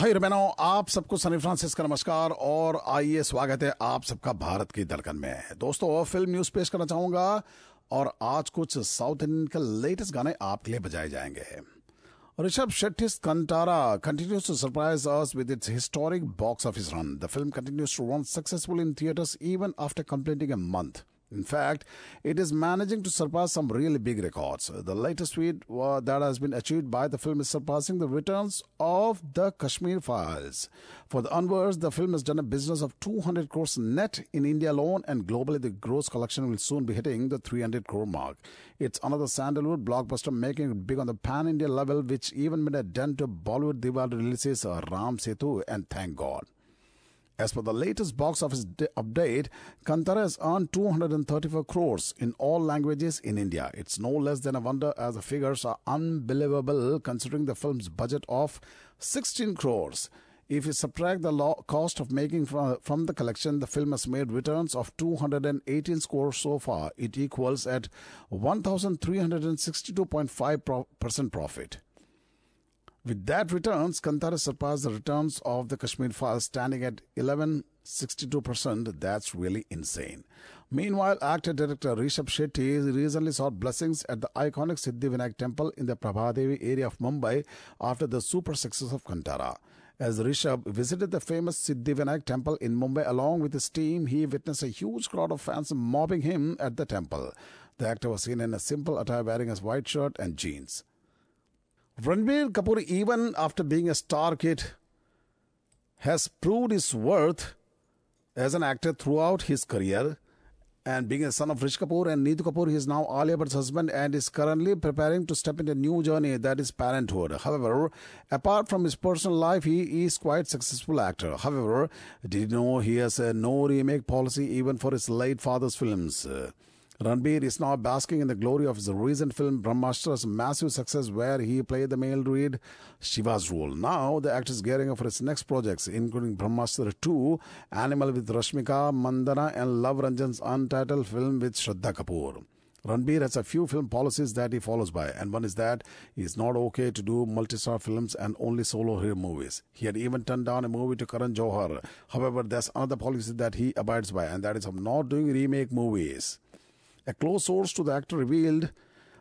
भाई बहनों आप सबको सनी फ्रांसिस का नमस्कार और आइए स्वागत है आप सबका भारत की धड़कन में। दोस्तों, फ़िल्म न्यूज़ पेश करना चाहूँगा और आज कुछ साउथ इंडियन के लेटेस्ट गाने आपके लिए बजाए जाएँगे। Rishab Shetty, Kantara continues to surprise us with its historic box office run the film continues to run successful in theatres even after completing a month In fact, it is managing to surpass some really big records. The latest feat that has been achieved by the film is surpassing the returns of the Kashmir Files. For the onwards, the film has done a business of 200 crores net in India alone, and globally, the gross collection will soon be hitting the 300 crore mark. It's another Sandalwood blockbuster making it big on the pan India level, which even made a dent to Bollywood Diwali releases Ram Setu and Thank God. As per the latest box office update, Kantara has earned 234 crores in all languages in India. It's no less than a wonder as the figures are unbelievable considering the film's budget of 16 crores. If you subtract the cost of making from, from the collection, the film has made returns of 218 crores so far. It equals at 1,362.5 pro- percent profit. With that returns, Kantara surpassed the returns of the Kashmir Files, standing at 1162%. That's really insane. Meanwhile, actor director Rishabh Shetty recently sought blessings at the iconic Siddhivinayak temple in the Prabhadevi area of Mumbai after the super success of Kantara. As Rishabh visited the famous Siddhivinayak temple in Mumbai along with his team, he witnessed a huge crowd of fans mobbing him at the temple. The actor was seen in a simple attire wearing a white shirt and jeans. Ranbir Kapoor, even after being a star kid, has proved his worth as an actor throughout his career. And being a son of Rishi Kapoor and Neetu Kapoor, he is now Alia Bhatt's husband and is currently preparing to step into a new journey that is parenthood. However, apart from his personal life, he is quite successful actor. However, did you know he has a no remake policy even for his late father's films? Ranbir is now basking in the glory of his recent film Brahmastra's massive success where he played the male lead Shiva's role. Now the actor is gearing up for his next projects including Brahmastra 2, Animal with Rashmika, Mandanna and Luv Ranjan's untitled film with Shraddha Kapoor. Ranbir has a few film policies that he follows by, and one is that he is not okay to do multi-star films and only solo hero movies. He had even turned down a movie to Karan Johar. However, there's another policy that he abides by, and that is of not doing remake movies. A close source to the actor revealed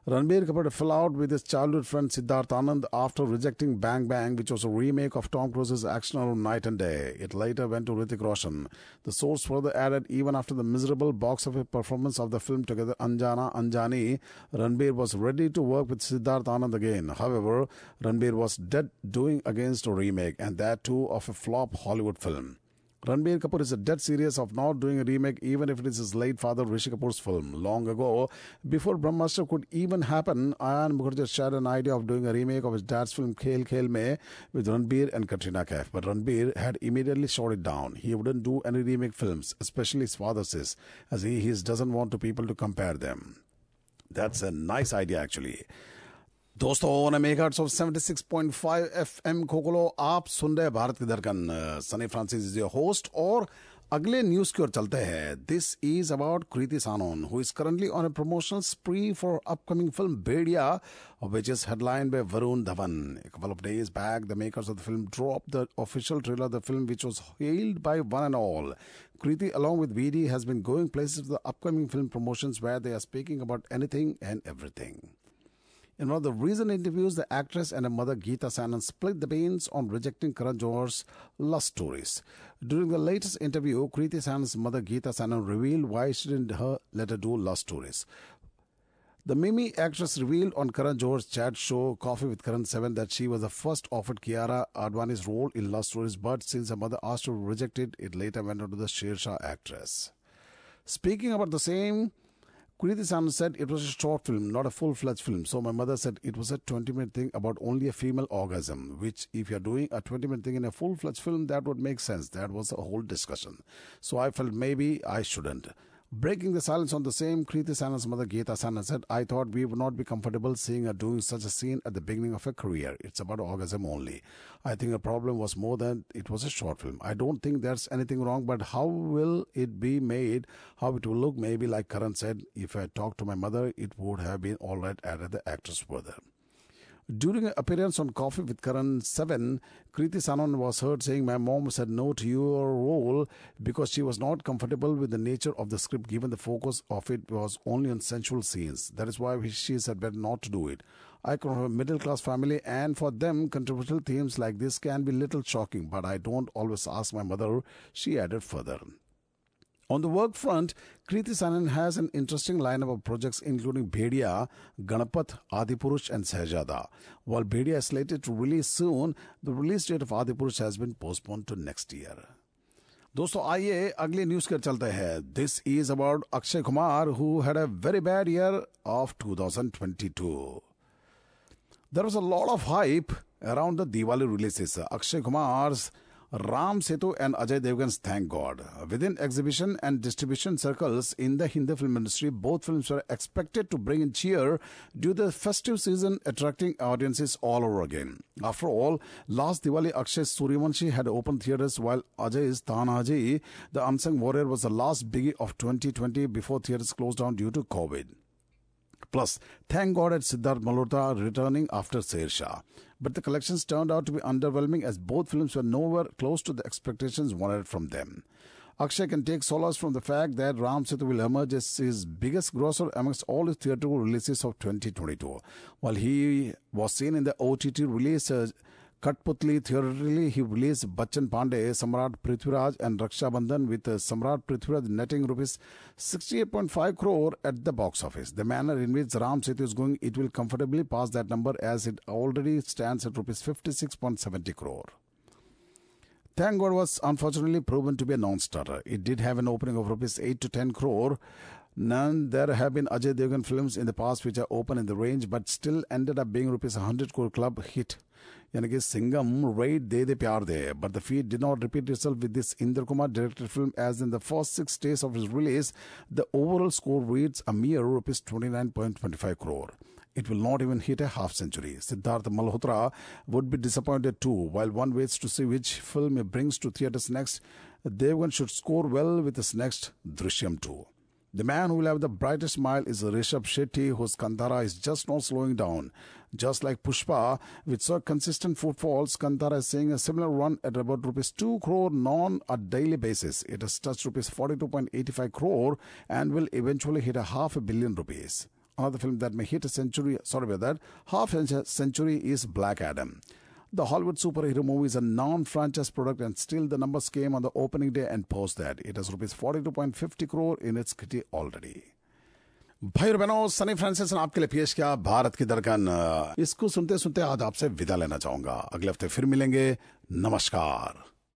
Ranbir Kapoor fell out with his childhood friend Siddharth Anand after rejecting Bang Bang, which was a remake of Tom Cruise's action film Knight and Day. It later went to Hrithik Roshan. The source further added, even after the miserable box office performance of the film together Anjana Anjani, Ranbir was ready to work with Siddharth Anand again. However, Ranbir was dead doing against a remake, and that too of a flop Hollywood film. Ranbir Kapoor is a dead serious of not doing a remake even if it is his late father Rishi Kapoor's film. Long ago, before Brahmastra could even happen, Ayan Mukherjee shared an idea of doing a remake of his dad's film Khel Khel Me with Ranbir and Katrina Kaif. But Ranbir had immediately shot it down. He wouldn't do any remake films, especially his father says, as he, he doesn't want to people to compare them. That's a nice idea actually. दोस्तों FM खोकलो आप सुन रहे भारत की दर्कन Sunny Francis is your host और अगले news की ओर चलते हैं। This is about Kriti Sanon who is currently on a promotional spree for upcoming film Bhediya which is headline by Varun Dhawan couple of days back the makers of the film drop the official trailer the film which was held by one and all Kriti along with B D has been going place the upcoming film promotion way they are speaking about anything and everything In one of the recent interviews, the actress and her mother Geeta Sanon split the beans on rejecting Karan Johar's love stories. During the latest interview, Kriti Sanon's mother Geeta Sanon revealed why she didn't her let her do love stories. The Mimi actress revealed on Karan Johar's chat show Coffee with Karan 7 that she was the first offered Kiara Advani's role in Lust Stories, but since her mother asked her to reject it, it later went on to the Shershaah actress. Speaking about the same, Kriti said it was a short film, not a full fledged film. So my mother said it was a 20 minute thing about only a female orgasm, which if you're doing a 20 minute thing in a full fledged film, that would make sense. That was a whole discussion. So I felt maybe I shouldn't. Breaking the silence on the same, Kriti Sanon's mother Geeta Sanon said, I thought we would not be comfortable seeing her doing such a scene at the beginning of her career. It's about orgasm only. I think the problem was more than it was a short film. I don't think there's anything wrong, but how will it be made? How it will look? Maybe like Karan said, if I talked to my mother, it would have been alright, added the actress further. During an appearance on Coffee with Karan 7, Kriti Sanon was heard saying, My mom said no to your role because she was not comfortable with the nature of the script, given the focus of it was only on sensual scenes. That is why she said better not to do it. I come from a middle class family, and for them, controversial themes like this can be little shocking, but I don't always ask my mother, she added further. On the work front, Kriti Sanon has an interesting lineup of projects including Bhediya, Ganapath, Adipurush and Shehzada. While Bhediya is slated to release soon, the release date of Adipurush has been postponed to next year. दोस्तों आइए अगले news कर चलते हैं this is about Akshay Kumar who had a very bad year of 2022 there was a lot of hype around the Diwali releases Akshay Kumar's Ram Setu and Ajay Devgan's Thank God. Within exhibition and distribution circles in the Hindi film industry, both films were expected to bring in cheer due to the festive season attracting audiences all over again. After all, last Diwali Akshay's Suryavanshi had opened theaters while Ajay's Tanhaji, the Unsung Warrior, was the last biggie of 2020 before theaters closed down due to COVID. Plus, thank God at Siddharth Malhotra returning after Shershaah. But the collections turned out to be underwhelming as both films were nowhere close to the expectations wanted from them. Akshay can take solace from the fact that Ram Setu will emerge as his biggest grosser amongst all his theatrical releases of 2022. While he was seen in the OTT release, Katputli theoretically he released Bachchan Pandey, Samrat Prithviraj and Raksha Bandhan with uh, Samrat Prithviraj netting rupees 68.5 crore at the box office. The manner in which Ram Setu is going, it will comfortably pass that number as it already stands at rupees 56.70 crore. Thank God was unfortunately proven to be a non-starter. It did have an opening of rupees 8 to 10 crore. None there have been Ajay Devgan films in the past which are open in the range but still ended up being rupees 100 crore club hit यानी कि Singham red De De Pyaar De but the feat did not repeat itself with this Inder Kumar directed film as in the first six days of its release, the overall score reads a mere rupees 29.25 crore. It will not even hit a half century. Siddharth Malhotra would be disappointed too. While one waits to see which film he brings to theaters next, Devgan should score well with his next Drishyam 2. The man who will have the brightest smile is Rishabh Shetty, whose Kantara is just not slowing down. Just like Pushpa, with so consistent footfalls, Kantara is seeing a similar run at about rupees 2 crore non a daily basis. It has touched rupees 42.85 crore and will eventually hit a half a billion rupees. Another film that may hit a century, sorry about that, half a century is Black Adam. The Hollywood superhero movie is a non-franchise product and still the numbers came on the opening day and post that. It has rupees 42.50 crore in its kitty already. भाई और बहनों Sunny Francis ने आपके लिए पेश किया भारत की दरकन इसको सुनते सुनते आज आपसे विदा लेना चाहूँगा अगले हफ़्ते फिर मिलेंगे नमस्कार